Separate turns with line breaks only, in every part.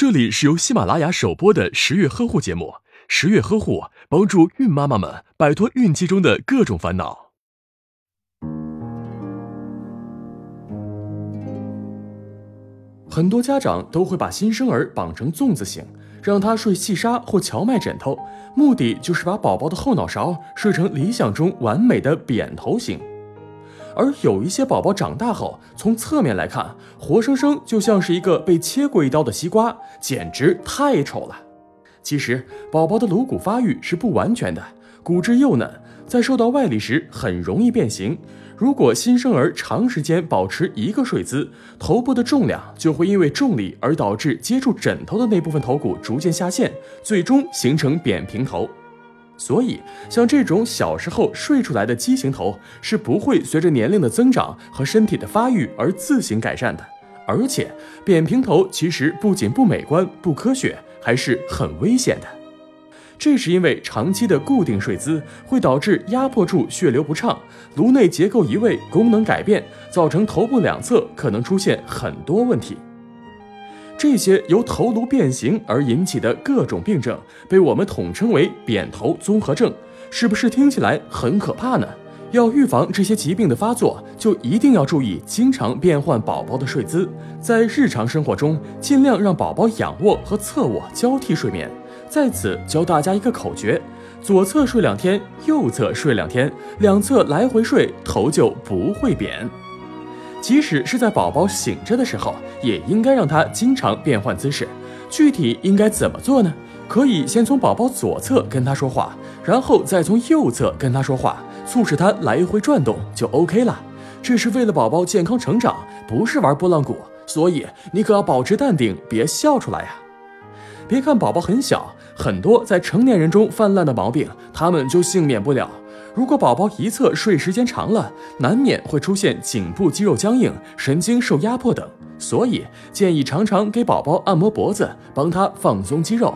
这里是由喜马拉雅首播的十月呵护节目。十月呵护帮助孕妈妈们摆脱孕期中的各种烦恼。
很多家长都会把新生儿绑成粽子形，让他睡细纱或荞麦枕头，目的就是把宝宝的后脑勺睡成理想中完美的扁头型。而有一些宝宝长大后，从侧面来看，活生生就像是一个被切过一刀的西瓜，简直太丑了。其实，宝宝的颅骨发育是不完全的，骨质幼嫩，在受到外力时很容易变形。如果新生儿长时间保持一个睡姿，头部的重量就会因为重力而导致接触枕头的那部分头骨逐渐下陷，最终形成扁平头。所以，像这种小时候睡出来的畸形头是不会随着年龄的增长和身体的发育而自行改善的。而且，扁平头其实不仅不美观、不科学，还是很危险的。这是因为长期的固定睡姿会导致压迫处血流不畅，颅内结构移位、功能改变，造成头部两侧可能出现很多问题。这些由头颅变形而引起的各种病症，被我们统称为扁头综合症，是不是听起来很可怕呢？要预防这些疾病的发作，就一定要注意经常变换宝宝的睡姿，在日常生活中尽量让宝宝仰卧和侧卧交替睡眠。在此教大家一个口诀：左侧睡两天，右侧睡两天，两侧来回睡，头就不会扁。即使是在宝宝醒着的时候，也应该让他经常变换姿势。具体应该怎么做呢？可以先从宝宝左侧跟他说话，然后再从右侧跟他说话，促使他来回转动就 OK 了。这是为了宝宝健康成长，不是玩拨浪鼓，所以你可要保持淡定，别笑出来呀。别看宝宝很小，很多在成年人中泛滥的毛病，他们就幸免不了。如果宝宝一侧睡时间长了，难免会出现颈部肌肉僵硬、神经受压迫等，所以建议常常给宝宝按摩脖子，帮他放松肌肉。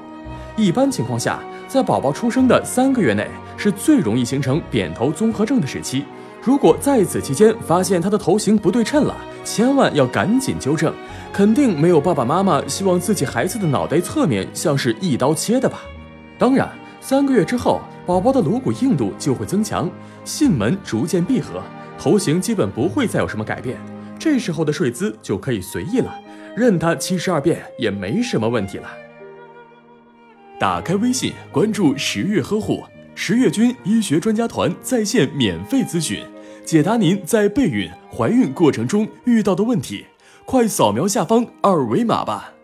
一般情况下，在宝宝出生的三个月内是最容易形成扁头综合症的时期。如果在此期间发现他的头型不对称了，千万要赶紧纠正。肯定没有爸爸妈妈希望自己孩子的脑袋侧面像是一刀切的吧？当然，三个月之后。宝宝的颅骨硬度就会增强，囟门逐渐闭合，头型基本不会再有什么改变。这时候的睡姿就可以随意了，任他七十二变也没什么问题了。
打开微信，关注十月呵护，十月军医学专家团在线免费咨询，解答您在备孕、怀孕过程中遇到的问题。快扫描下方二维码吧。